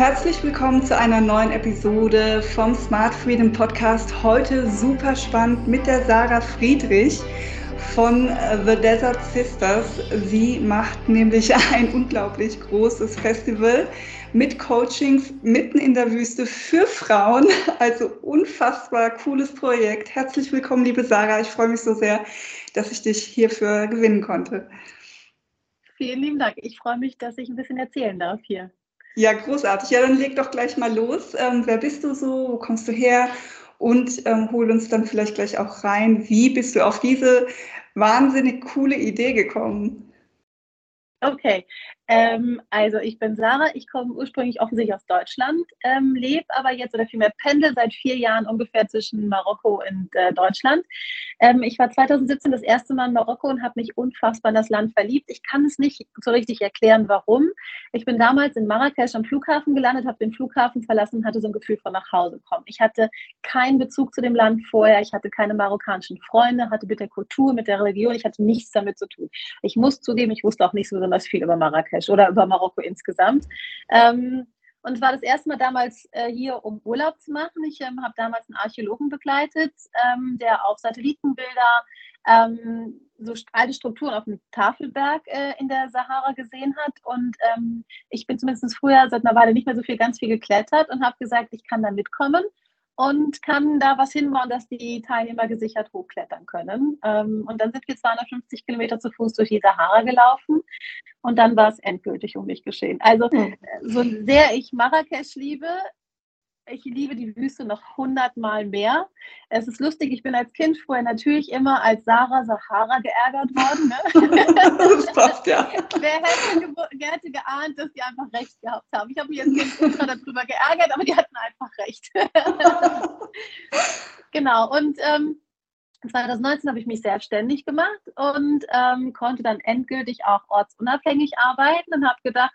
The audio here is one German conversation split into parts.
Herzlich willkommen zu einer neuen Episode vom Smart Freedom Podcast. Heute super spannend mit der Sarah Friedrich von The Desert Sisters. Sie macht nämlich ein unglaublich großes Festival mit Coachings mitten in der Wüste für Frauen. Also unfassbar cooles Projekt. Herzlich willkommen, liebe Sarah. Ich freue mich so sehr, dass ich dich hierfür gewinnen konnte. Vielen lieben Dank. Ich freue mich, dass ich ein bisschen erzählen darf hier. Ja, großartig. Ja, dann leg doch gleich mal los. Ähm, wer bist du so? Wo kommst du her? Und ähm, hol uns dann vielleicht gleich auch rein. Wie bist du auf diese wahnsinnig coole Idee gekommen? Okay, ähm, also ich bin Sarah, ich komme ursprünglich offensichtlich aus Deutschland, ähm, lebe aber jetzt oder vielmehr pendel seit vier Jahren ungefähr zwischen Marokko und äh, Deutschland. Ähm, ich war 2017 das erste Mal in Marokko und habe mich unfassbar in das Land verliebt. Ich kann es nicht so richtig erklären, warum. Ich bin damals in Marrakesch am Flughafen gelandet, habe den Flughafen verlassen und hatte so ein Gefühl von nach Hause kommen. Ich hatte keinen Bezug zu dem Land vorher, ich hatte keine marokkanischen Freunde, hatte mit der Kultur, mit der Religion, ich hatte nichts damit zu tun. Ich muss zugeben, ich wusste auch nicht so besonders viel über Marrakesch. Marrakesch oder über Marokko insgesamt. Ähm, und war das erste Mal damals äh, hier, um Urlaub zu machen. Ich ähm, habe damals einen Archäologen begleitet, ähm, der auf Satellitenbilder ähm, so alte Strukturen auf dem Tafelberg äh, in der Sahara gesehen hat. Und ähm, ich bin zumindest früher seit einer Weile nicht mehr so viel, ganz viel geklettert und habe gesagt, ich kann da mitkommen und kann da was hinbauen, dass die Teilnehmer gesichert hochklettern können. Ähm, und dann sind wir 250 Kilometer zu Fuß durch die Sahara gelaufen und dann war es endgültig um mich geschehen. Also hm. so sehr ich Marrakesch liebe, ich liebe die Wüste noch hundertmal mehr. Es ist lustig, ich bin als Kind vorher natürlich immer als Sarah Sahara geärgert worden. Ne? Das passt, ja. Wer hätte, wer hätte geahnt, dass die einfach recht gehabt haben? Ich habe mich als Kind ultra darüber geärgert, aber die hatten einfach recht. genau, und ähm, 2019 habe ich mich selbstständig gemacht und ähm, konnte dann endgültig auch ortsunabhängig arbeiten und habe gedacht,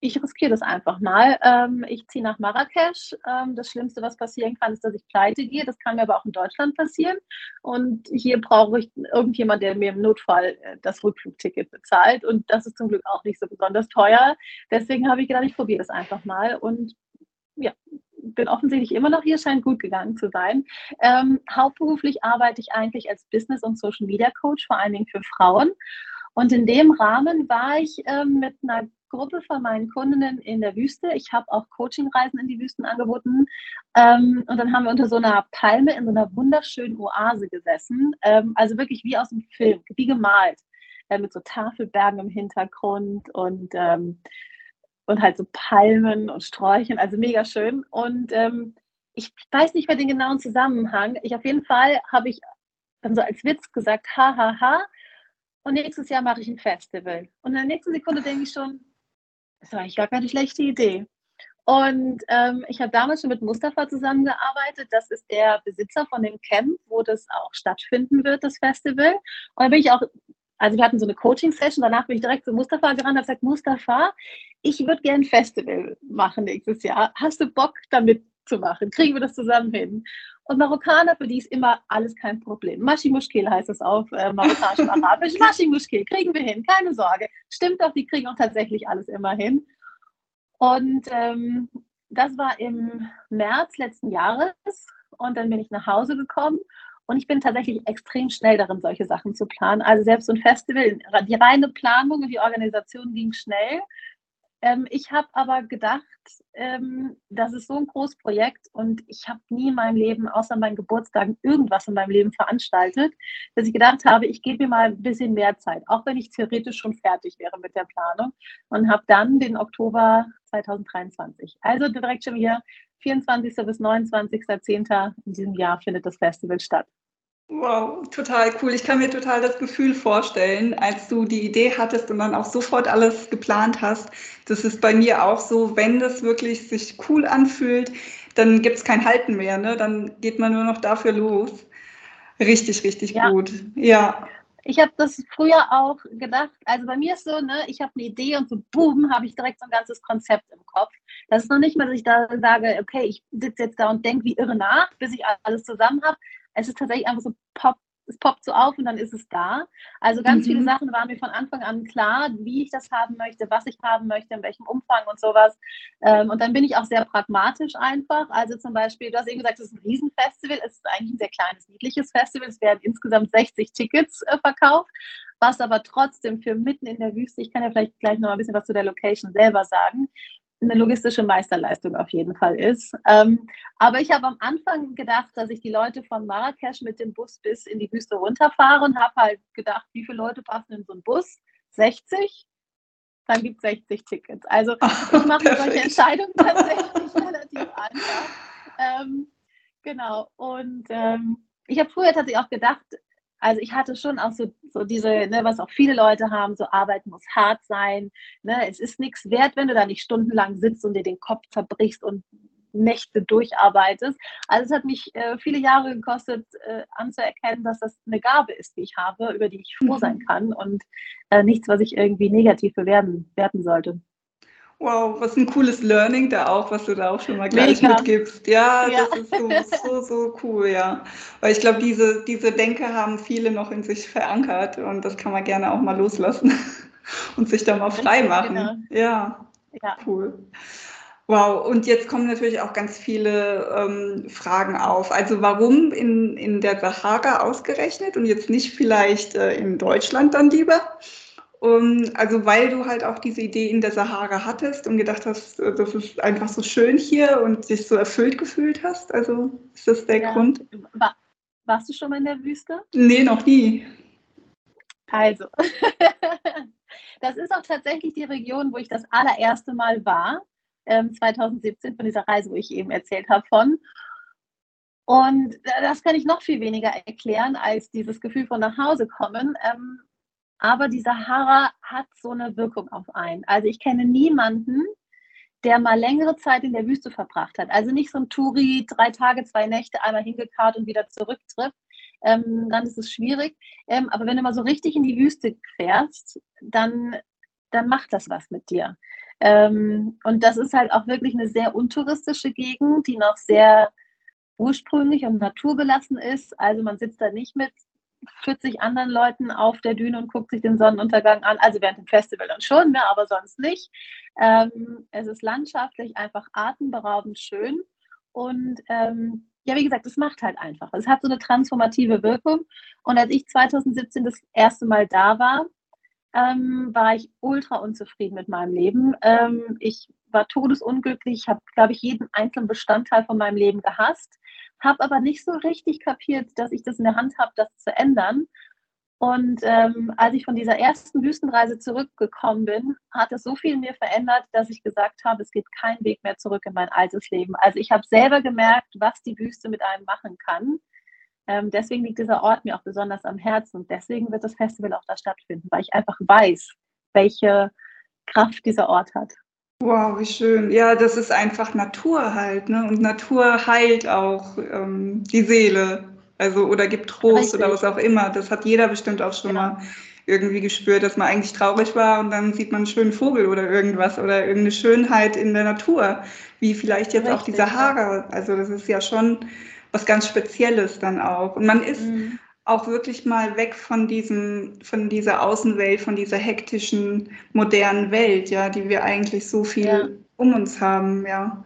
ich riskiere das einfach mal. Ähm, ich ziehe nach Marrakesch. Ähm, das Schlimmste, was passieren kann, ist, dass ich pleite gehe. Das kann mir aber auch in Deutschland passieren. Und hier brauche ich irgendjemand, der mir im Notfall äh, das Rückflugticket bezahlt. Und das ist zum Glück auch nicht so besonders teuer. Deswegen habe ich gedacht, ich probiere das einfach mal. Und ja, bin offensichtlich immer noch hier, scheint gut gegangen zu sein. Ähm, hauptberuflich arbeite ich eigentlich als Business- und Social Media Coach, vor allen Dingen für Frauen. Und in dem Rahmen war ich ähm, mit einer Gruppe von meinen Kundinnen in der Wüste. Ich habe auch Coachingreisen in die Wüsten angeboten. Ähm, und dann haben wir unter so einer Palme in so einer wunderschönen Oase gesessen. Ähm, also wirklich wie aus einem Film, wie gemalt. Äh, mit so Tafelbergen im Hintergrund und, ähm, und halt so Palmen und Sträuchern. Also mega schön. Und ähm, ich weiß nicht mehr den genauen Zusammenhang. Ich auf jeden Fall habe ich dann so als Witz gesagt, ha, ha, ha. Und nächstes Jahr mache ich ein Festival. Und in der nächsten Sekunde denke ich schon, das war eigentlich gar keine schlechte Idee. Und ähm, ich habe damals schon mit Mustafa zusammengearbeitet. Das ist der Besitzer von dem Camp, wo das auch stattfinden wird, das Festival. Und da bin ich auch, also wir hatten so eine Coaching-Session, danach bin ich direkt zu Mustafa gerannt und habe gesagt, Mustafa, ich würde gerne ein Festival machen nächstes Jahr. Hast du Bock, damit zu machen? Kriegen wir das zusammen hin? Und Marokkaner, für die ist immer alles kein Problem. Mashi Mushkil heißt es auf äh, marokkanisch und arabisch. Mashi Mushkil, kriegen wir hin, keine Sorge. Stimmt doch, die kriegen auch tatsächlich alles immer hin. Und ähm, das war im März letzten Jahres. Und dann bin ich nach Hause gekommen. Und ich bin tatsächlich extrem schnell darin, solche Sachen zu planen. Also selbst so ein Festival, die reine Planung und die Organisation ging schnell. Ähm, ich habe aber gedacht, ähm, das ist so ein großes Projekt und ich habe nie in meinem Leben, außer meinen Geburtstagen, irgendwas in meinem Leben veranstaltet, dass ich gedacht habe, ich gebe mir mal ein bisschen mehr Zeit, auch wenn ich theoretisch schon fertig wäre mit der Planung und habe dann den Oktober 2023, also direkt schon hier 24. bis 29.10. in diesem Jahr findet das Festival statt. Wow, total cool. Ich kann mir total das Gefühl vorstellen, als du die Idee hattest und dann auch sofort alles geplant hast. Das ist bei mir auch so, wenn das wirklich sich cool anfühlt, dann gibt es kein Halten mehr, ne? Dann geht man nur noch dafür los. Richtig, richtig ja. gut. Ja. Ich habe das früher auch gedacht, also bei mir ist so, ne, ich habe eine Idee und so boom, habe ich direkt so ein ganzes Konzept im Kopf. Das ist noch nicht mal, dass ich da sage, okay, ich sitze jetzt da und denke wie irre nach, bis ich alles zusammen habe. Es ist tatsächlich einfach so pop, es poppt so auf und dann ist es da. Also ganz mhm. viele Sachen waren mir von Anfang an klar, wie ich das haben möchte, was ich haben möchte, in welchem Umfang und sowas. Ähm, und dann bin ich auch sehr pragmatisch einfach. Also zum Beispiel, du hast eben gesagt, es ist ein Riesenfestival. Es ist eigentlich ein sehr kleines, niedliches Festival. Es werden insgesamt 60 Tickets äh, verkauft was aber trotzdem für mitten in der Wüste, ich kann ja vielleicht gleich noch ein bisschen was zu der Location selber sagen, eine logistische Meisterleistung auf jeden Fall ist. Ähm, aber ich habe am Anfang gedacht, dass ich die Leute von Marrakesch mit dem Bus bis in die Wüste runterfahre und habe halt gedacht, wie viele Leute passen in so einen Bus? 60? Dann gibt es 60 Tickets. Also ich mache solche Entscheidungen tatsächlich relativ einfach. Ähm, genau. Und ähm, ich habe früher tatsächlich auch gedacht, also ich hatte schon auch so, so diese, ne, was auch viele Leute haben, so Arbeit muss hart sein. Ne? Es ist nichts wert, wenn du da nicht stundenlang sitzt und dir den Kopf zerbrichst und Nächte durcharbeitest. Also es hat mich äh, viele Jahre gekostet, äh, anzuerkennen, dass das eine Gabe ist, die ich habe, über die ich froh sein mhm. kann und äh, nichts, was ich irgendwie negativ bewerten, bewerten sollte. Wow, was ein cooles Learning da auch, was du da auch schon mal gleich Mega. mitgibst. Ja, ja, das ist so, so, so cool, ja. Weil ich glaube, diese, diese Denke haben viele noch in sich verankert und das kann man gerne auch mal loslassen und sich da mal frei machen. Genau. Ja, ja, cool. Wow, und jetzt kommen natürlich auch ganz viele ähm, Fragen auf. Also warum in, in der Sahara ausgerechnet und jetzt nicht vielleicht äh, in Deutschland dann lieber? Um, also weil du halt auch diese Idee in der Sahara hattest und gedacht hast, äh, das ist einfach so schön hier und dich so erfüllt gefühlt hast. Also ist das der ja. Grund? War, warst du schon mal in der Wüste? Nee, noch nie. Also, das ist auch tatsächlich die Region, wo ich das allererste Mal war, ähm, 2017 von dieser Reise, wo ich eben erzählt habe von. Und äh, das kann ich noch viel weniger erklären als dieses Gefühl von nach Hause kommen. Aber die Sahara hat so eine Wirkung auf einen. Also ich kenne niemanden, der mal längere Zeit in der Wüste verbracht hat. Also nicht so ein Touri, drei Tage, zwei Nächte, einmal hingekarrt und wieder zurücktrifft. Ähm, dann ist es schwierig. Ähm, aber wenn du mal so richtig in die Wüste fährst, dann, dann macht das was mit dir. Ähm, und das ist halt auch wirklich eine sehr untouristische Gegend, die noch sehr ursprünglich und naturbelassen ist. Also man sitzt da nicht mit 40 anderen Leuten auf der Düne und guckt sich den Sonnenuntergang an. Also während dem Festival dann schon, ne, aber sonst nicht. Ähm, es ist landschaftlich einfach atemberaubend schön. Und ähm, ja, wie gesagt, es macht halt einfach. Es hat so eine transformative Wirkung. Und als ich 2017 das erste Mal da war, ähm, war ich ultra unzufrieden mit meinem Leben. Ähm, ich war todesunglücklich, habe, glaube ich, jeden einzelnen Bestandteil von meinem Leben gehasst habe aber nicht so richtig kapiert, dass ich das in der Hand habe, das zu ändern. Und ähm, als ich von dieser ersten Wüstenreise zurückgekommen bin, hat es so viel in mir verändert, dass ich gesagt habe, es geht kein Weg mehr zurück in mein altes Leben. Also ich habe selber gemerkt, was die Wüste mit einem machen kann. Ähm, deswegen liegt dieser Ort mir auch besonders am Herzen und deswegen wird das Festival auch da stattfinden, weil ich einfach weiß, welche Kraft dieser Ort hat. Wow, wie schön. Ja, das ist einfach Natur halt, ne? Und Natur heilt auch ähm, die Seele. Also oder gibt Trost Richtig. oder was auch immer. Das hat jeder bestimmt auch schon ja. mal irgendwie gespürt, dass man eigentlich traurig war und dann sieht man einen schönen Vogel oder irgendwas oder irgendeine Schönheit in der Natur, wie vielleicht jetzt Richtig, auch die Sahara. Also das ist ja schon was ganz Spezielles dann auch. Und man ist mhm auch wirklich mal weg von diesem, von dieser Außenwelt, von dieser hektischen, modernen Welt, ja, die wir eigentlich so viel ja. um uns haben, ja.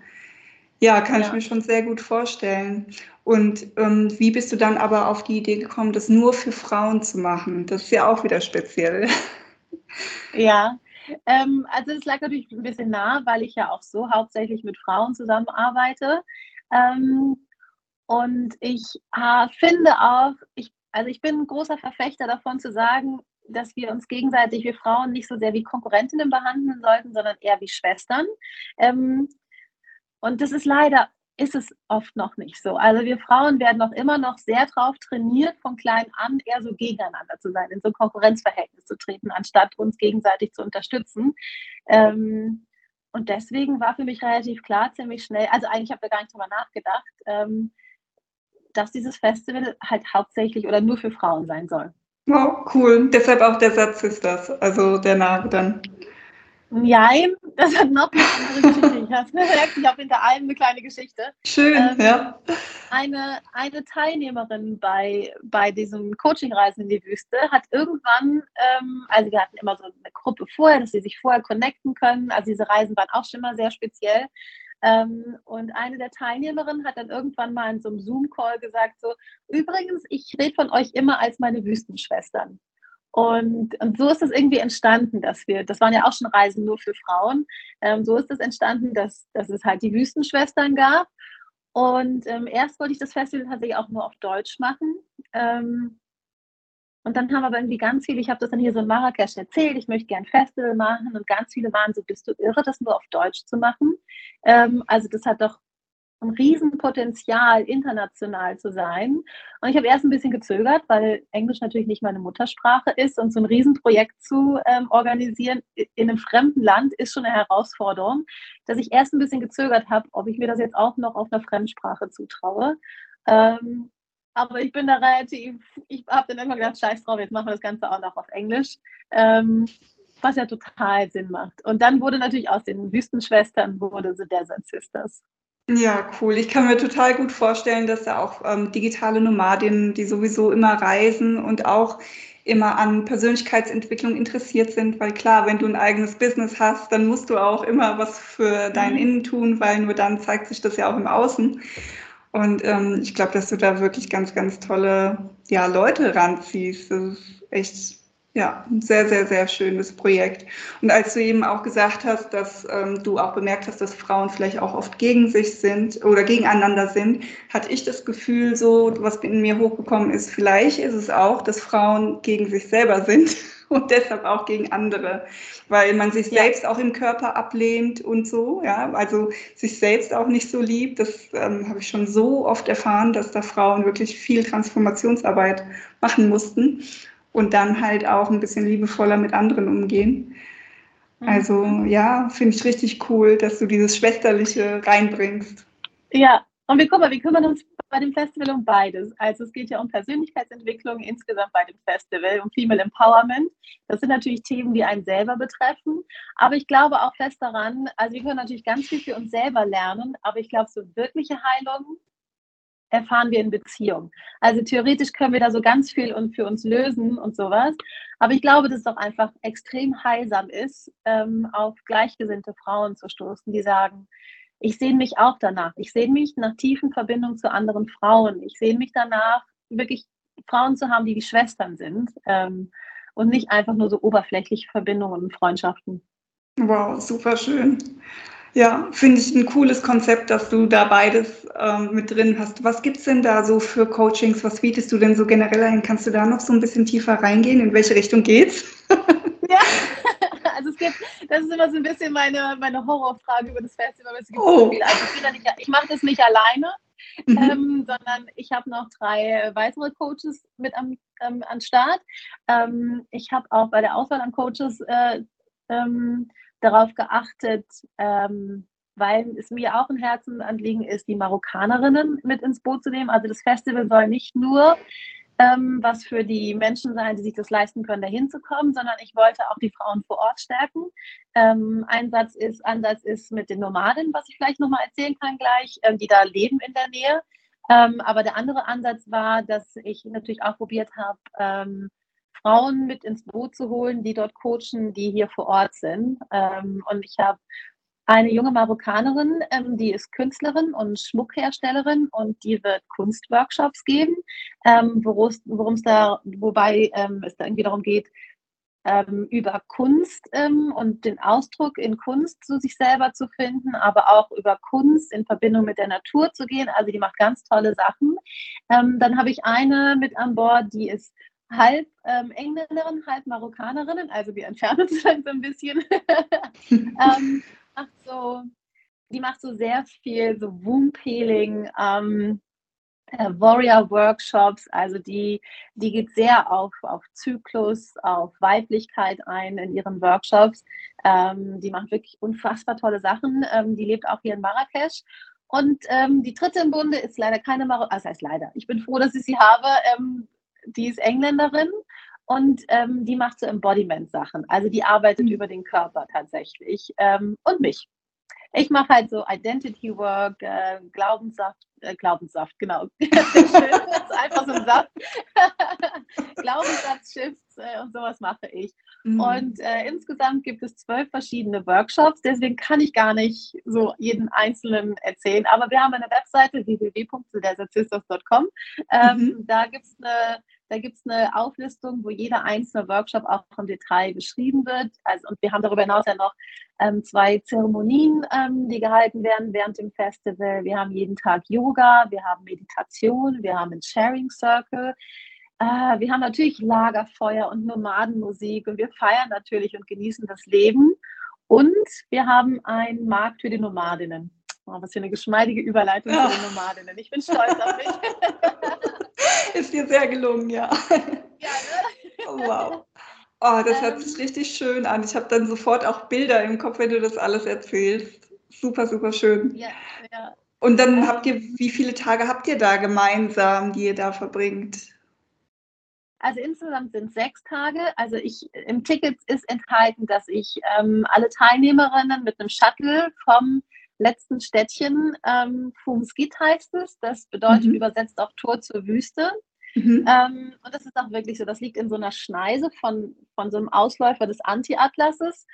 Ja, kann ja. ich mir schon sehr gut vorstellen. Und ähm, wie bist du dann aber auf die Idee gekommen, das nur für Frauen zu machen? Das ist ja auch wieder speziell. Ja, ähm, also es lag natürlich ein bisschen nah, weil ich ja auch so hauptsächlich mit Frauen zusammenarbeite. Ähm, und ich äh, finde auch, ich also ich bin ein großer Verfechter davon zu sagen, dass wir uns gegenseitig, wir Frauen, nicht so sehr wie Konkurrentinnen behandeln sollten, sondern eher wie Schwestern. Ähm, und das ist leider, ist es oft noch nicht so. Also wir Frauen werden noch immer noch sehr drauf trainiert, von klein an eher so gegeneinander zu sein, in so ein Konkurrenzverhältnis zu treten, anstatt uns gegenseitig zu unterstützen. Ähm, und deswegen war für mich relativ klar, ziemlich schnell, also eigentlich habe ich da gar nicht drüber nachgedacht, ähm, dass dieses Festival halt hauptsächlich oder nur für Frauen sein soll. Wow, cool. Deshalb auch der Satz ist das, also der Name dann. Nein, das hat noch eine andere Geschichte. Ich habe hinter allem eine kleine Geschichte. Schön, ähm, ja. Eine, eine Teilnehmerin bei, bei diesem Coaching-Reisen in die Wüste hat irgendwann, ähm, also wir hatten immer so eine Gruppe vorher, dass sie sich vorher connecten können. Also diese Reisen waren auch schon mal sehr speziell. Ähm, und eine der Teilnehmerinnen hat dann irgendwann mal in so einem Zoom-Call gesagt, so, übrigens, ich rede von euch immer als meine Wüstenschwestern. Und, und so ist es irgendwie entstanden, dass wir, das waren ja auch schon Reisen nur für Frauen, ähm, so ist es entstanden, dass, dass es halt die Wüstenschwestern gab. Und ähm, erst wollte ich das Festival tatsächlich auch nur auf Deutsch machen. Ähm, und dann haben aber irgendwie ganz viele, ich habe das dann hier so in Marrakesch erzählt, ich möchte gerne ein Festival machen und ganz viele waren so, bist du irre, das nur auf Deutsch zu machen? Ähm, also das hat doch ein Riesenpotenzial, international zu sein. Und ich habe erst ein bisschen gezögert, weil Englisch natürlich nicht meine Muttersprache ist und so ein Riesenprojekt zu ähm, organisieren in einem fremden Land ist schon eine Herausforderung, dass ich erst ein bisschen gezögert habe, ob ich mir das jetzt auch noch auf einer Fremdsprache zutraue. Ähm, aber ich bin da relativ, ich habe dann immer gedacht, scheiß drauf, jetzt machen wir das Ganze auch noch auf Englisch. Ähm, was ja total Sinn macht. Und dann wurde natürlich aus den Wüstenschwestern wurde The Desert Sisters. Ja, cool. Ich kann mir total gut vorstellen, dass da auch ähm, digitale Nomadinnen, die sowieso immer reisen und auch immer an Persönlichkeitsentwicklung interessiert sind, weil klar, wenn du ein eigenes Business hast, dann musst du auch immer was für dein mhm. Innen tun, weil nur dann zeigt sich das ja auch im Außen. Und ähm, ich glaube, dass du da wirklich ganz, ganz tolle ja, Leute ranziehst. Das ist echt ja, ein sehr, sehr, sehr schönes Projekt. Und als du eben auch gesagt hast, dass ähm, du auch bemerkt hast, dass Frauen vielleicht auch oft gegen sich sind oder gegeneinander sind, hatte ich das Gefühl, so, was in mir hochgekommen ist, vielleicht ist es auch, dass Frauen gegen sich selber sind und deshalb auch gegen andere, weil man sich ja. selbst auch im Körper ablehnt und so, ja, also sich selbst auch nicht so liebt. Das ähm, habe ich schon so oft erfahren, dass da Frauen wirklich viel Transformationsarbeit machen mussten und dann halt auch ein bisschen liebevoller mit anderen umgehen. Mhm. Also ja, finde ich richtig cool, dass du dieses Schwesterliche reinbringst. Ja, und wir, guck mal, wir kümmern uns bei dem Festival um beides. Also es geht ja um Persönlichkeitsentwicklung insgesamt bei dem Festival, um Female Empowerment. Das sind natürlich Themen, die einen selber betreffen. Aber ich glaube auch fest daran, also wir können natürlich ganz viel für uns selber lernen, aber ich glaube, so wirkliche Heilung erfahren wir in Beziehung. Also theoretisch können wir da so ganz viel und für uns lösen und sowas. Aber ich glaube, dass es doch einfach extrem heilsam ist, ähm, auf gleichgesinnte Frauen zu stoßen, die sagen, ich sehe mich auch danach. Ich sehe mich nach tiefen Verbindungen zu anderen Frauen. Ich sehe mich danach, wirklich Frauen zu haben, die wie Schwestern sind ähm, und nicht einfach nur so oberflächliche Verbindungen und Freundschaften. Wow, super schön. Ja, finde ich ein cooles Konzept, dass du da beides ähm, mit drin hast. Was gibt es denn da so für Coachings? Was bietest du denn so generell ein? Kannst du da noch so ein bisschen tiefer reingehen? In welche Richtung geht's? ja, also es gibt, das ist immer so ein bisschen meine, meine Horrorfrage über das Festival. Es gibt oh. so viel. Also ich, ich mache das nicht alleine, mhm. ähm, sondern ich habe noch drei weitere Coaches mit am, ähm, an Start. Ähm, ich habe auch bei der Auswahl an Coaches äh, ähm, darauf geachtet, ähm, weil es mir auch ein Herzensanliegen ist, die Marokkanerinnen mit ins Boot zu nehmen. Also das Festival soll nicht nur ähm, was für die Menschen sein, die sich das leisten können, da hinzukommen, sondern ich wollte auch die Frauen vor Ort stärken. Ähm, Einsatz ist, Ansatz ist mit den Nomaden, was ich vielleicht nochmal erzählen kann gleich, ähm, die da leben in der Nähe. Ähm, aber der andere Ansatz war, dass ich natürlich auch probiert habe, ähm, Frauen mit ins Boot zu holen, die dort coachen, die hier vor Ort sind. Ähm, und ich habe eine junge Marokkanerin, ähm, die ist Künstlerin und Schmuckherstellerin und die wird Kunstworkshops geben, ähm, da, wobei ähm, es da irgendwie darum geht, ähm, über Kunst ähm, und den Ausdruck in Kunst zu sich selber zu finden, aber auch über Kunst in Verbindung mit der Natur zu gehen. Also die macht ganz tolle Sachen. Ähm, dann habe ich eine mit an Bord, die ist halb ähm, Engländerin, halb Marokkanerin, also wir entfernen uns so ein bisschen. ähm, macht so, die macht so sehr viel so Womb Healing, ähm, äh, Warrior Workshops, also die, die geht sehr auf, auf Zyklus, auf Weiblichkeit ein in ihren Workshops. Ähm, die macht wirklich unfassbar tolle Sachen. Ähm, die lebt auch hier in Marrakesch. Und ähm, die dritte im Bunde ist leider keine Marokkanerin, also heißt leider. Ich bin froh, dass ich sie habe. Ähm, die ist Engländerin und ähm, die macht so Embodiment-Sachen. Also die arbeitet mhm. über den Körper tatsächlich ähm, und mich. Ich mache halt so Identity Work, äh, Glaubenssaft, äh, Glaubenssaft, genau. das ist einfach so ein Saft. Glaubenssatzshifts äh, und sowas mache ich. Mhm. Und äh, insgesamt gibt es zwölf verschiedene Workshops, deswegen kann ich gar nicht so jeden einzelnen erzählen. Aber wir haben eine Webseite www.desertsisters.com. Ähm, mhm. Da gibt es eine da gibt es eine Auflistung, wo jeder einzelne Workshop auch im Detail beschrieben wird. Also, und wir haben darüber hinaus ja noch ähm, zwei Zeremonien, ähm, die gehalten werden während dem Festival. Wir haben jeden Tag Yoga, wir haben Meditation, wir haben einen Sharing Circle. Äh, wir haben natürlich Lagerfeuer und Nomadenmusik und wir feiern natürlich und genießen das Leben. Und wir haben einen Markt für die Nomadinnen. Oh, was für eine geschmeidige Überleitung ja. für die Nomadinnen. Ich bin stolz auf mich. Ist dir sehr gelungen, ja. Ja, ne? Oh, wow. Oh, das hört sich ähm. richtig schön an. Ich habe dann sofort auch Bilder im Kopf, wenn du das alles erzählst. Super, super schön. Ja, ja. Und dann ähm, habt ihr, wie viele Tage habt ihr da gemeinsam, die ihr da verbringt? Also insgesamt sind sechs Tage. Also ich im Ticket ist enthalten, dass ich ähm, alle Teilnehmerinnen mit einem Shuttle vom letzten Städtchen ähm, Fumskit heißt es. Das bedeutet mhm. übersetzt auch Tor zur Wüste. Mhm. Ähm, und das ist auch wirklich so. Das liegt in so einer Schneise von, von so einem Ausläufer des Anti-Atlases.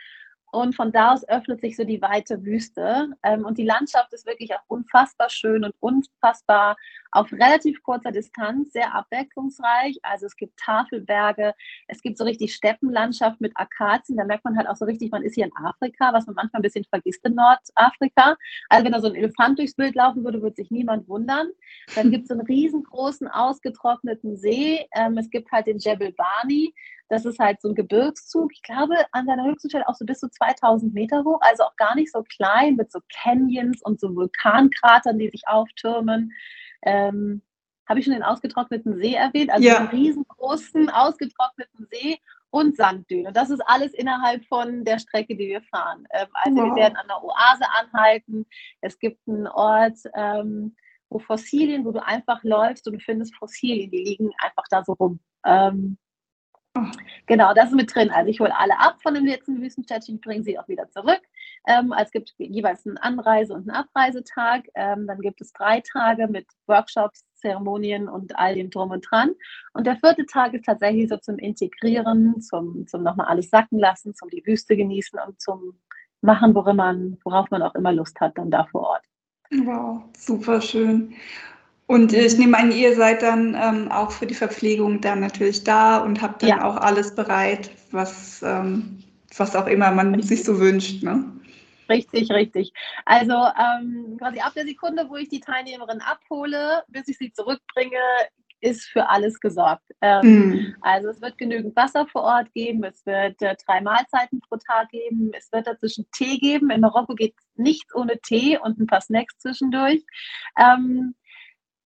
Und von da aus öffnet sich so die weite Wüste. Ähm, und die Landschaft ist wirklich auch unfassbar schön und unfassbar auf relativ kurzer Distanz, sehr abwechslungsreich. Also es gibt Tafelberge, es gibt so richtig Steppenlandschaft mit Akazien. Da merkt man halt auch so richtig, man ist hier in Afrika, was man manchmal ein bisschen vergisst in Nordafrika. Also wenn da so ein Elefant durchs Bild laufen würde, würde sich niemand wundern. Dann gibt es so einen riesengroßen, ausgetrockneten See. Ähm, es gibt halt den Jebel Bani. Das ist halt so ein Gebirgszug. Ich glaube, an seiner höchsten Stelle auch so bis zu 2000 Meter hoch, also auch gar nicht so klein mit so Canyons und so Vulkankratern, die sich auftürmen. Ähm, Habe ich schon den ausgetrockneten See erwähnt? Also ja. einen riesengroßen, ausgetrockneten See und Sanddünen. Und das ist alles innerhalb von der Strecke, die wir fahren. Ähm, also wow. wir werden an der Oase anhalten. Es gibt einen Ort, ähm, wo Fossilien, wo du einfach läufst und du findest Fossilien, die liegen einfach da so rum. Ähm, Genau, das ist mit drin. Also ich hole alle ab von dem letzten Wüstenstädtchen, bringe sie auch wieder zurück. Ähm, es gibt jeweils einen Anreise- und einen Abreisetag. Ähm, dann gibt es drei Tage mit Workshops, Zeremonien und all dem drum und dran. Und der vierte Tag ist tatsächlich so zum Integrieren, zum, zum nochmal alles sacken lassen, zum die Wüste genießen und zum Machen, worin man, worauf man auch immer Lust hat, dann da vor Ort. Wow, super schön. Und ich nehme an, ihr seid dann ähm, auch für die Verpflegung dann natürlich da und habt dann ja. auch alles bereit, was, ähm, was auch immer man richtig. sich so wünscht. Ne? Richtig, richtig. Also ähm, quasi ab der Sekunde, wo ich die Teilnehmerin abhole, bis ich sie zurückbringe, ist für alles gesorgt. Mhm. Also es wird genügend Wasser vor Ort geben, es wird äh, drei Mahlzeiten pro Tag geben, es wird dazwischen Tee geben. In Marokko geht nichts ohne Tee und ein paar Snacks zwischendurch. Ähm,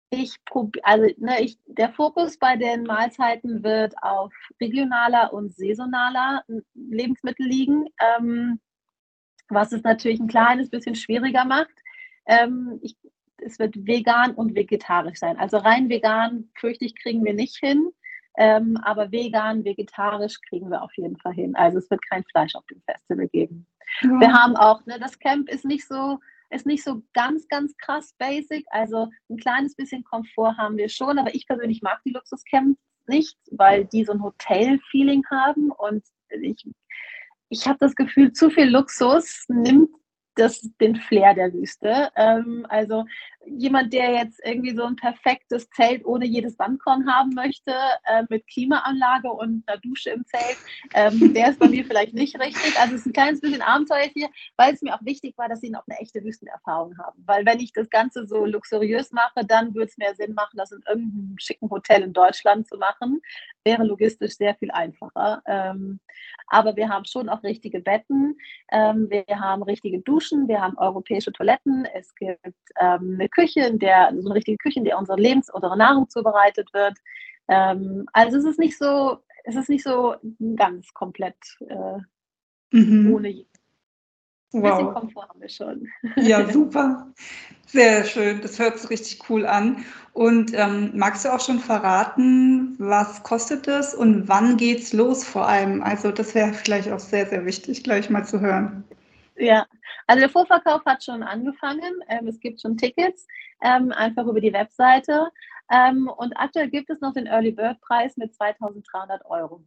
ich probiere, also ne, ich, der Fokus bei den Mahlzeiten wird auf regionaler und saisonaler Lebensmittel liegen, ähm, was es natürlich ein kleines bisschen schwieriger macht. Ähm, ich, es wird vegan und vegetarisch sein. Also rein vegan, fürchte ich, kriegen wir nicht hin. Ähm, aber vegan, vegetarisch kriegen wir auf jeden Fall hin. Also es wird kein Fleisch auf dem Festival geben. Ja. Wir haben auch, ne, das Camp ist nicht so ist nicht so ganz, ganz krass basic. Also ein kleines bisschen Komfort haben wir schon, aber ich persönlich mag die Luxuscamps nicht, weil die so ein Hotel-Feeling haben und ich, ich habe das Gefühl, zu viel Luxus nimmt das, den Flair der Wüste. Ähm, also jemand, der jetzt irgendwie so ein perfektes Zelt ohne jedes Bandkorn haben möchte, äh, mit Klimaanlage und einer Dusche im Zelt, ähm, der ist bei mir vielleicht nicht richtig. Also es ist ein kleines bisschen Abenteuer hier, weil es mir auch wichtig war, dass sie noch eine echte Wüstenerfahrung haben. Weil wenn ich das Ganze so luxuriös mache, dann würde es mehr Sinn machen, das in irgendeinem schicken Hotel in Deutschland zu machen. Wäre logistisch sehr viel einfacher. Ähm, aber wir haben schon auch richtige Betten, ähm, wir haben richtige Duschen, wir haben europäische Toiletten, es gibt ähm, eine Küche, in der, so eine richtige Küche, in der unsere Lebens-, unsere Nahrung zubereitet wird. Ähm, also es ist nicht so, es ist nicht so ganz komplett äh, mhm. ohne ein wow. bisschen Komfort haben wir schon. Ja, super. Sehr schön. Das hört sich richtig cool an. Und ähm, magst du auch schon verraten, was kostet das und wann geht's los vor allem? Also das wäre vielleicht auch sehr, sehr wichtig, gleich mal zu hören. Ja, also der Vorverkauf hat schon angefangen. Ähm, es gibt schon Tickets, ähm, einfach über die Webseite. Ähm, und aktuell gibt es noch den Early Bird Preis mit 2300 Euro.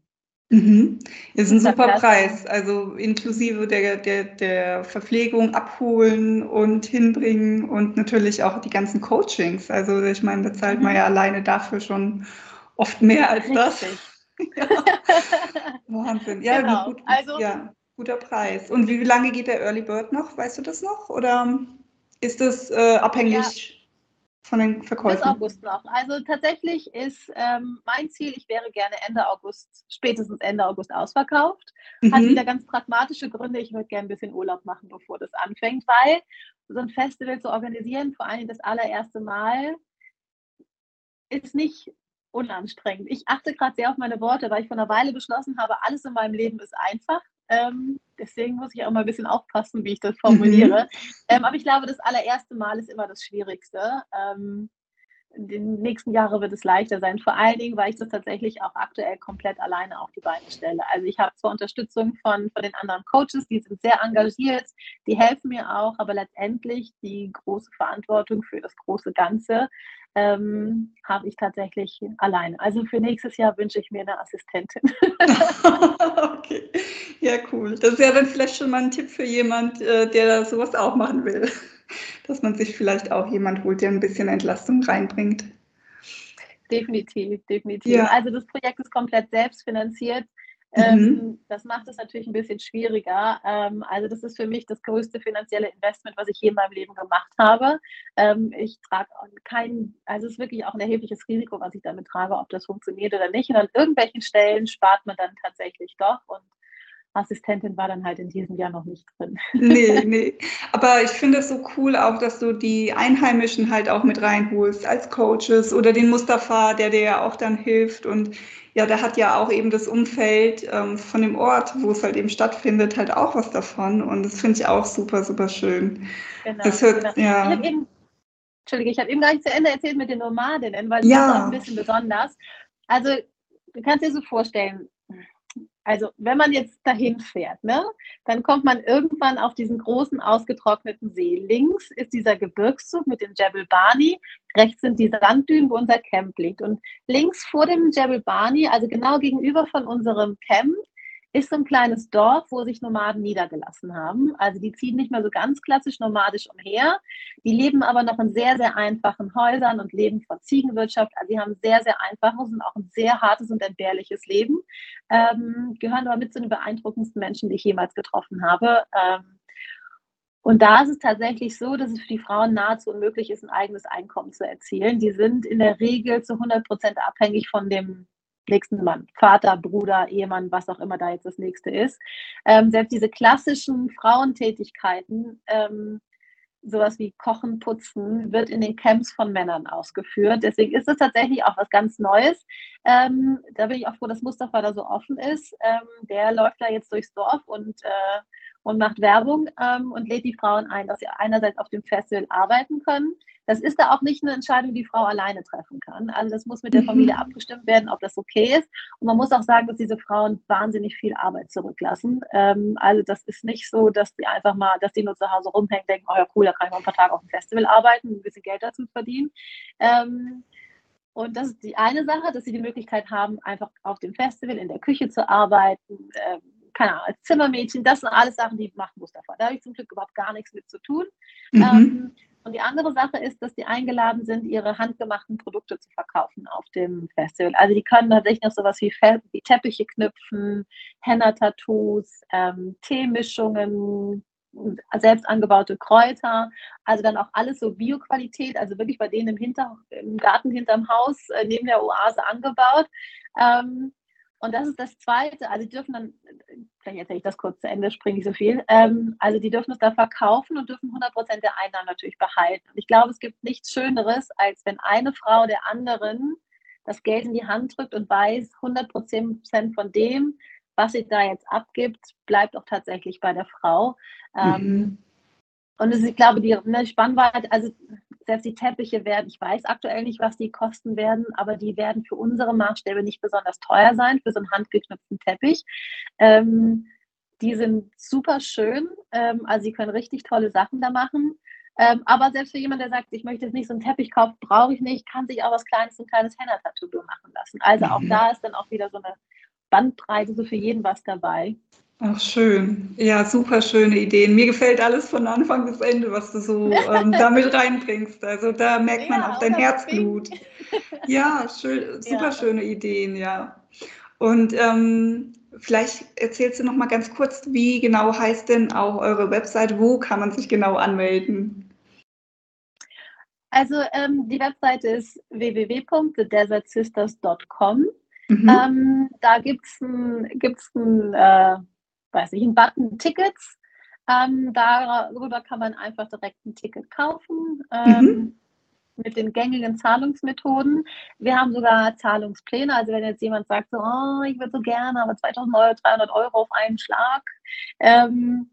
Mhm. Das ist ein super Preis, also inklusive der, der, der Verpflegung, abholen und hinbringen und natürlich auch die ganzen Coachings. Also ich meine, da zahlt man mhm. ja alleine dafür schon oft mehr als das. ja. Wahnsinn. Ja, genau. gut, also, ja, guter Preis. Und wie lange geht der Early Bird noch? Weißt du das noch? Oder ist das äh, abhängig? Ja von den Verkäufen? Bis August noch. Also tatsächlich ist ähm, mein Ziel, ich wäre gerne Ende August, spätestens Ende August ausverkauft. Mhm. Hat wieder ganz pragmatische Gründe. Ich würde gerne ein bisschen Urlaub machen, bevor das anfängt, weil so ein Festival zu organisieren, vor allem das allererste Mal, ist nicht unanstrengend. Ich achte gerade sehr auf meine Worte, weil ich vor einer Weile beschlossen habe, alles in meinem Leben ist einfach. Ähm, deswegen muss ich auch mal ein bisschen aufpassen, wie ich das formuliere. Mhm. Ähm, aber ich glaube, das allererste Mal ist immer das Schwierigste. Ähm, in den nächsten Jahren wird es leichter sein. Vor allen Dingen, weil ich das tatsächlich auch aktuell komplett alleine auf die Beine stelle. Also ich habe zwar Unterstützung von, von den anderen Coaches, die sind sehr engagiert, die helfen mir auch, aber letztendlich die große Verantwortung für das große Ganze ähm, habe ich tatsächlich alleine. Also für nächstes Jahr wünsche ich mir eine Assistentin. okay, ja cool. Das wäre dann vielleicht schon mal ein Tipp für jemand, äh, der sowas auch machen will dass man sich vielleicht auch jemand holt, der ein bisschen Entlastung reinbringt. Definitiv, definitiv. Ja. Also das Projekt ist komplett selbstfinanziert. Mhm. Ähm, das macht es natürlich ein bisschen schwieriger. Ähm, also das ist für mich das größte finanzielle Investment, was ich je in meinem Leben gemacht habe. Ähm, ich trage kein, also es ist wirklich auch ein erhebliches Risiko, was ich damit trage, ob das funktioniert oder nicht. Und an irgendwelchen Stellen spart man dann tatsächlich doch. Und Assistentin war dann halt in diesem Jahr noch nicht drin. Nee, nee. Aber ich finde es so cool auch, dass du die Einheimischen halt auch mit reinholst als Coaches oder den Mustafa, der dir ja auch dann hilft. Und ja, der hat ja auch eben das Umfeld ähm, von dem Ort, wo es halt eben stattfindet, halt auch was davon. Und das finde ich auch super, super schön. Genau. Das hört, genau. ja. Ich eben, Entschuldige, ich habe eben gar nicht zu Ende erzählt mit den Nomadinnen, weil das ja. auch ein bisschen besonders. Also, du kannst dir so vorstellen, also wenn man jetzt dahin fährt, ne, dann kommt man irgendwann auf diesen großen ausgetrockneten See. Links ist dieser Gebirgszug mit dem Jebel Bani, rechts sind die Sanddünen, wo unser Camp liegt. Und links vor dem Jebel Bani, also genau gegenüber von unserem Camp, ist so ein kleines Dorf, wo sich Nomaden niedergelassen haben. Also die ziehen nicht mehr so ganz klassisch nomadisch umher. Die leben aber noch in sehr, sehr einfachen Häusern und leben von Ziegenwirtschaft. Also die haben sehr, sehr einfaches und auch ein sehr hartes und entbehrliches Leben. Ähm, gehören aber mit zu den beeindruckendsten Menschen, die ich jemals getroffen habe. Ähm, und da ist es tatsächlich so, dass es für die Frauen nahezu unmöglich ist, ein eigenes Einkommen zu erzielen. Die sind in der Regel zu 100 Prozent abhängig von dem nächsten Mann, Vater, Bruder, Ehemann, was auch immer da jetzt das nächste ist. Ähm, selbst diese klassischen Frauentätigkeiten, ähm, sowas wie Kochen, Putzen, wird in den Camps von Männern ausgeführt. Deswegen ist es tatsächlich auch was ganz Neues. Ähm, da bin ich auch froh, dass Mustafa da so offen ist. Ähm, der läuft da jetzt durchs Dorf und äh, und macht Werbung ähm, und lädt die Frauen ein, dass sie einerseits auf dem Festival arbeiten können. Das ist da auch nicht eine Entscheidung, die Frau alleine treffen kann. Also das muss mit der Familie mhm. abgestimmt werden, ob das okay ist. Und man muss auch sagen, dass diese Frauen wahnsinnig viel Arbeit zurücklassen. Ähm, also das ist nicht so, dass die einfach mal, dass die nur zu Hause rumhängen, denken, oh ja cool, da kann ich mal ein paar Tage auf dem Festival arbeiten, ein bisschen Geld dazu verdienen. Ähm, und das ist die eine Sache, dass sie die Möglichkeit haben, einfach auf dem Festival in der Küche zu arbeiten, ähm, keine Ahnung, als Zimmermädchen, das sind alles Sachen, die macht Mustafa. Da habe ich zum Glück überhaupt gar nichts mit zu tun. Mhm. Ähm, und die andere Sache ist, dass die eingeladen sind, ihre handgemachten Produkte zu verkaufen auf dem Festival. Also die können tatsächlich noch sowas wie, wie Teppiche knüpfen, Henna-Tattoos, ähm, Teemischungen, selbst angebaute Kräuter, also dann auch alles so Bioqualität, also wirklich bei denen im, Hinter, im Garten hinterm Haus äh, neben der Oase angebaut. Ähm, und das ist das Zweite. Also die dürfen dann vielleicht erzähle ich das kurz zu Ende, springe nicht so viel. Ähm, also die dürfen es da verkaufen und dürfen 100% der Einnahmen natürlich behalten. Und ich glaube, es gibt nichts Schöneres, als wenn eine Frau der anderen das Geld in die Hand drückt und weiß, 100% von dem, was sie da jetzt abgibt, bleibt auch tatsächlich bei der Frau. Ähm, mhm. Und ist, ich glaube, die ne, Spannweite, also selbst die Teppiche werden, ich weiß aktuell nicht, was die kosten werden, aber die werden für unsere Maßstäbe nicht besonders teuer sein, für so einen handgeknüpften Teppich. Ähm, die sind super schön, ähm, also sie können richtig tolle Sachen da machen. Ähm, aber selbst für jemanden, der sagt, ich möchte jetzt nicht so einen Teppich kaufen, brauche ich nicht, kann sich auch was Kleines, ein kleines Henna-Tattoo machen lassen. Also auch mhm. da ist dann auch wieder so eine Bandbreite, so für jeden was dabei. Ach, schön. Ja, super schöne Ideen. Mir gefällt alles von Anfang bis Ende, was du so ähm, damit reinbringst. Also da merkt man ja, auch dein Herzblut. Ja, schön, super ja. schöne Ideen, ja. Und ähm, vielleicht erzählst du noch mal ganz kurz, wie genau heißt denn auch eure Website? Wo kann man sich genau anmelden? Also ähm, die Webseite ist www.thedesertsisters.com. Mhm. Ähm, da gibt es ein, gibt's ein äh, weiß ich, einen Button Tickets. Ähm, darüber kann man einfach direkt ein Ticket kaufen. Ähm, mhm. Mit den gängigen Zahlungsmethoden. Wir haben sogar Zahlungspläne. Also, wenn jetzt jemand sagt, so, oh, ich würde so gerne, aber 2000 Euro, 300 Euro auf einen Schlag, ähm, hm,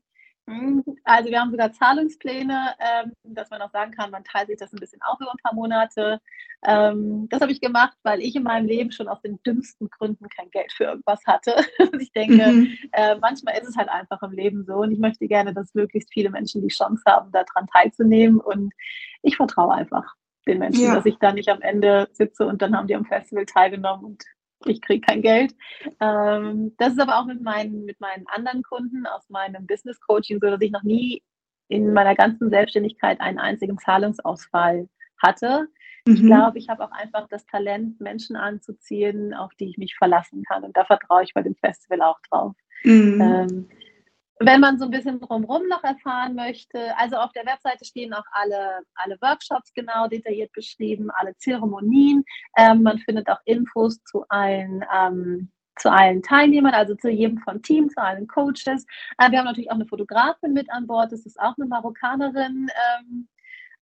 also wir haben sogar Zahlungspläne, ähm, dass man auch sagen kann, man teilt sich das ein bisschen auf über ein paar Monate. Ähm, das habe ich gemacht, weil ich in meinem Leben schon aus den dümmsten Gründen kein Geld für irgendwas hatte. ich denke, mhm. äh, manchmal ist es halt einfach im Leben so und ich möchte gerne, dass möglichst viele Menschen die Chance haben, daran teilzunehmen und ich vertraue einfach den Menschen, ja. dass ich da nicht am Ende sitze und dann haben die am Festival teilgenommen und ich kriege kein Geld. Ähm, das ist aber auch mit meinen, mit meinen anderen Kunden aus meinem Business Coaching so, dass ich noch nie in meiner ganzen Selbstständigkeit einen einzigen Zahlungsausfall hatte. Mhm. Ich glaube, ich habe auch einfach das Talent, Menschen anzuziehen, auf die ich mich verlassen kann. Und da vertraue ich bei dem Festival auch drauf. Mhm. Ähm, wenn man so ein bisschen drumherum noch erfahren möchte, also auf der Webseite stehen auch alle, alle Workshops genau detailliert beschrieben, alle Zeremonien. Ähm, man findet auch Infos zu allen, ähm, zu allen Teilnehmern, also zu jedem von Team, zu allen Coaches. Äh, wir haben natürlich auch eine Fotografin mit an Bord, das ist auch eine Marokkanerin. Ähm,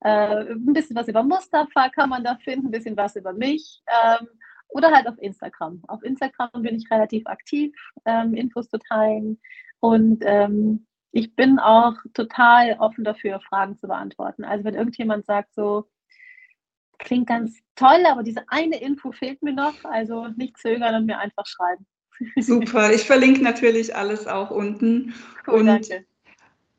äh, ein bisschen was über Mustafa kann man da finden, ein bisschen was über mich. Ähm, oder halt auf Instagram. Auf Instagram bin ich relativ aktiv, ähm, Infos zu teilen. Und ähm, ich bin auch total offen dafür, Fragen zu beantworten. Also wenn irgendjemand sagt, so klingt ganz toll, aber diese eine Info fehlt mir noch, also nicht zögern und mir einfach schreiben. Super, ich verlinke natürlich alles auch unten. Cool, und danke.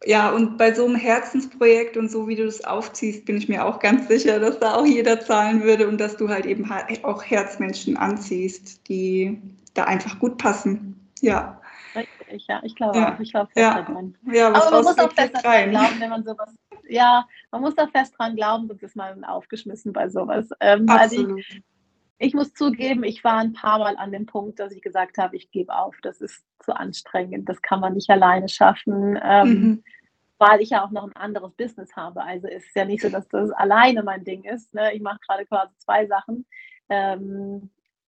Ja, und bei so einem Herzensprojekt und so wie du das aufziehst, bin ich mir auch ganz sicher, dass da auch jeder zahlen würde und dass du halt eben auch Herzmenschen anziehst, die da einfach gut passen. Ja. Richtig, ja, ich glaube ja. auch. Ich glaube fest ja. daran. Ja, Aber man muss auch fest daran glauben, wenn man sowas. Ja, man muss da fest dran glauben, sonst ist man aufgeschmissen bei sowas. Ähm. Also ich, ich muss zugeben, ich war ein paar Mal an dem Punkt, dass ich gesagt habe, ich gebe auf, das ist zu anstrengend, das kann man nicht alleine schaffen, ähm, mhm. weil ich ja auch noch ein anderes Business habe. Also ist ja nicht so, dass das alleine mein Ding ist. Ne? Ich mache gerade quasi zwei Sachen, ähm,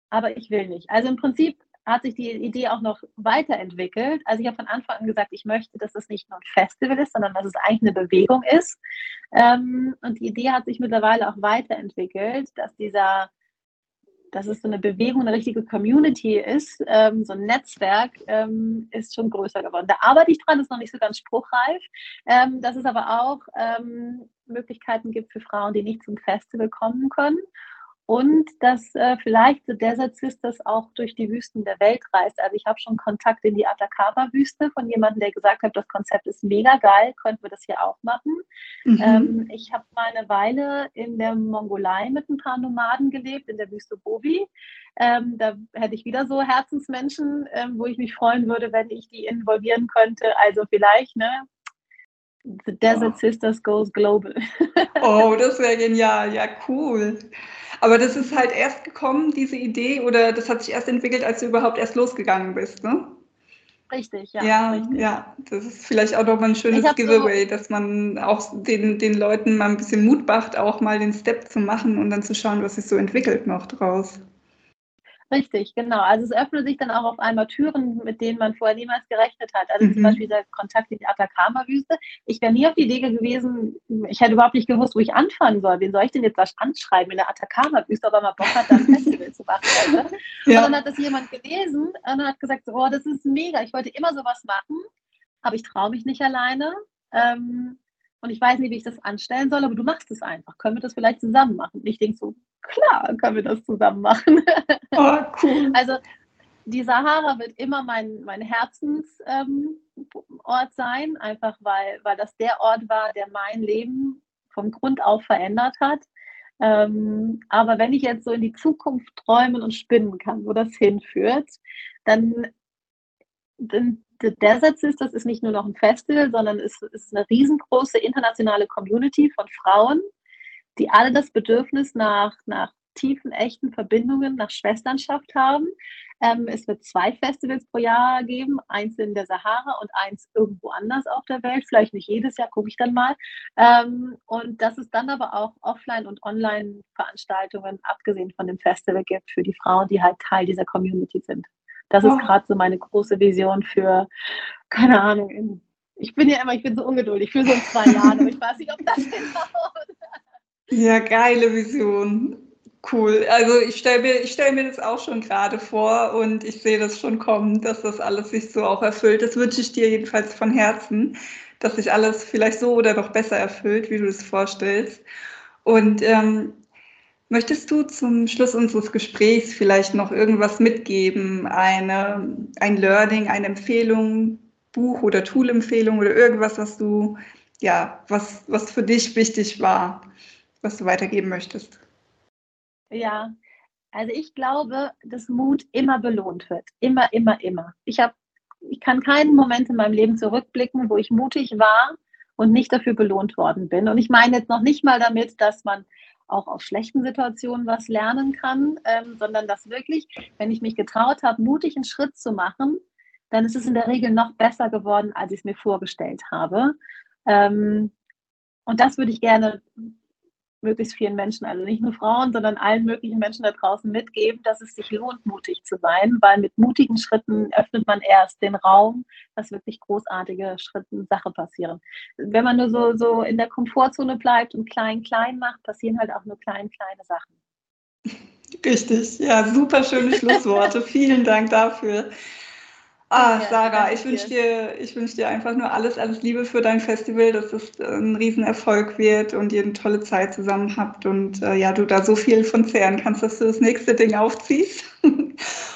aber ich will nicht. Also im Prinzip hat sich die Idee auch noch weiterentwickelt. Also ich habe von Anfang an gesagt, ich möchte, dass es nicht nur ein Festival ist, sondern dass es eigentlich eine Bewegung ist. Ähm, und die Idee hat sich mittlerweile auch weiterentwickelt, dass dieser dass es so eine Bewegung, eine richtige Community ist, ähm, so ein Netzwerk, ähm, ist schon größer geworden. Da arbeite ich dran, ist noch nicht so ganz spruchreif. Dass es aber auch Möglichkeiten gibt für Frauen, die nicht zum Festival kommen können und dass äh, vielleicht The Desert Sisters auch durch die Wüsten der Welt reist. Also ich habe schon Kontakt in die Atacama-Wüste von jemandem, der gesagt hat, das Konzept ist mega geil, könnten wir das hier auch machen. Mhm. Ähm, ich habe mal eine Weile in der Mongolei mit ein paar Nomaden gelebt, in der Wüste Bovi. Ähm, da hätte ich wieder so Herzensmenschen, ähm, wo ich mich freuen würde, wenn ich die involvieren könnte. Also vielleicht, ne, The Desert oh. Sisters Goes Global. oh, das wäre genial. Ja, cool. Aber das ist halt erst gekommen, diese Idee, oder das hat sich erst entwickelt, als du überhaupt erst losgegangen bist, ne? Richtig, ja. Ja, richtig. ja. Das ist vielleicht auch nochmal ein schönes Giveaway, so dass man auch den, den Leuten mal ein bisschen Mut macht, auch mal den Step zu machen und dann zu schauen, was sich so entwickelt noch draus. Richtig, genau. Also es öffnen sich dann auch auf einmal Türen, mit denen man vorher niemals gerechnet hat. Also mhm. zum Beispiel der Kontakt in die Atacama-Wüste. Ich wäre nie auf die Idee gewesen, ich hätte überhaupt nicht gewusst, wo ich anfangen soll. Wen soll ich denn jetzt was anschreiben in der Atacama-Wüste, ob er mal Bock hat, da ein Festival zu machen. Also. Ja. Und dann hat das jemand gelesen und hat gesagt, oh, das ist mega, ich wollte immer sowas machen, aber ich traue mich nicht alleine. Ähm, und ich weiß nicht, wie ich das anstellen soll, aber du machst es einfach. Können wir das vielleicht zusammen machen? Und ich denke so, klar, können wir das zusammen machen. Oh, cool. Also die Sahara wird immer mein, mein Herzensort ähm, sein, einfach weil, weil das der Ort war, der mein Leben vom Grund auf verändert hat. Ähm, aber wenn ich jetzt so in die Zukunft träumen und spinnen kann, wo das hinführt, dann, dann The Desert Sisters ist nicht nur noch ein Festival, sondern es ist eine riesengroße internationale Community von Frauen, die alle das Bedürfnis nach, nach tiefen, echten Verbindungen, nach Schwesternschaft haben. Ähm, es wird zwei Festivals pro Jahr geben, eins in der Sahara und eins irgendwo anders auf der Welt. Vielleicht nicht jedes Jahr, gucke ich dann mal. Ähm, und dass es dann aber auch Offline- und Online-Veranstaltungen, abgesehen von dem Festival, gibt für die Frauen, die halt Teil dieser Community sind. Das ist oh. gerade so meine große Vision für, keine Ahnung, in, ich bin ja immer, ich bin so ungeduldig, für so in zwei Jahren, aber ich weiß nicht, ob das hinhaut. Ja, geile Vision. Cool. Also ich stelle mir, stell mir das auch schon gerade vor und ich sehe das schon kommen, dass das alles sich so auch erfüllt. Das wünsche ich dir jedenfalls von Herzen, dass sich alles vielleicht so oder noch besser erfüllt, wie du es vorstellst. Und ähm, möchtest du zum Schluss unseres Gesprächs vielleicht noch irgendwas mitgeben? Eine, ein Learning, eine Empfehlung, Buch- oder Tool-Empfehlung oder irgendwas, was du, ja, was, was für dich wichtig war, was du weitergeben möchtest? Ja, also ich glaube, dass Mut immer belohnt wird. Immer, immer, immer. Ich habe, ich kann keinen Moment in meinem Leben zurückblicken, wo ich mutig war und nicht dafür belohnt worden bin. Und ich meine jetzt noch nicht mal damit, dass man auch aus schlechten Situationen was lernen kann, ähm, sondern dass wirklich, wenn ich mich getraut habe, mutig einen Schritt zu machen, dann ist es in der Regel noch besser geworden, als ich es mir vorgestellt habe. Ähm, und das würde ich gerne möglichst vielen Menschen, also nicht nur Frauen, sondern allen möglichen Menschen da draußen mitgeben, dass es sich lohnt, mutig zu sein, weil mit mutigen Schritten öffnet man erst den Raum, dass wirklich großartige Schritte Sache passieren. Wenn man nur so, so in der Komfortzone bleibt und klein, klein macht, passieren halt auch nur klein, kleine Sachen. Richtig, ja, super schöne Schlussworte. Vielen Dank dafür. Ah, Sarah, ich wünsche dir, ich wünsch dir einfach nur alles, alles Liebe für dein Festival, dass es ein Riesenerfolg wird und ihr eine tolle Zeit zusammen habt und äh, ja, du da so viel von zehren kannst, dass du das nächste Ding aufziehst.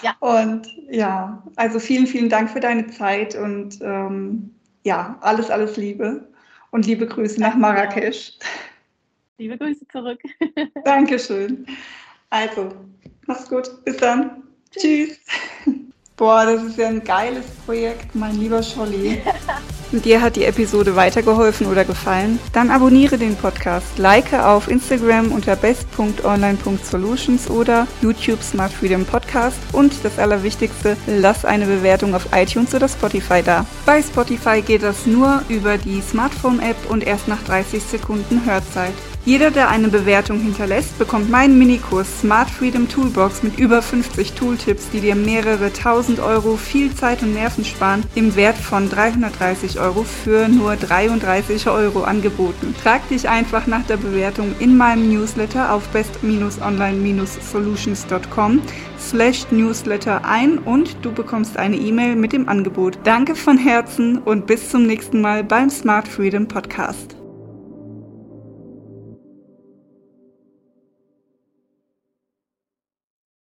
Ja. Und ja, also vielen, vielen Dank für deine Zeit und ähm, ja, alles, alles Liebe und liebe Grüße Danke nach Marrakesch. Liebe Grüße zurück. Dankeschön. Also, mach's gut. Bis dann. Tschüss. Tschüss. Boah, das ist ja ein geiles Projekt, mein lieber Scholli. Dir hat die Episode weitergeholfen oder gefallen? Dann abonniere den Podcast, like auf Instagram unter best.online.solutions oder YouTube Smart Freedom Podcast und das Allerwichtigste, lass eine Bewertung auf iTunes oder Spotify da. Bei Spotify geht das nur über die Smartphone-App und erst nach 30 Sekunden Hörzeit. Jeder, der eine Bewertung hinterlässt, bekommt meinen Minikurs Smart Freedom Toolbox mit über 50 Tooltips, die dir mehrere tausend Euro viel Zeit und Nerven sparen, im Wert von 330 Euro für nur 33 Euro angeboten. Trag dich einfach nach der Bewertung in meinem Newsletter auf best-online-solutions.com slash newsletter ein und du bekommst eine E-Mail mit dem Angebot. Danke von Herzen und bis zum nächsten Mal beim Smart Freedom Podcast.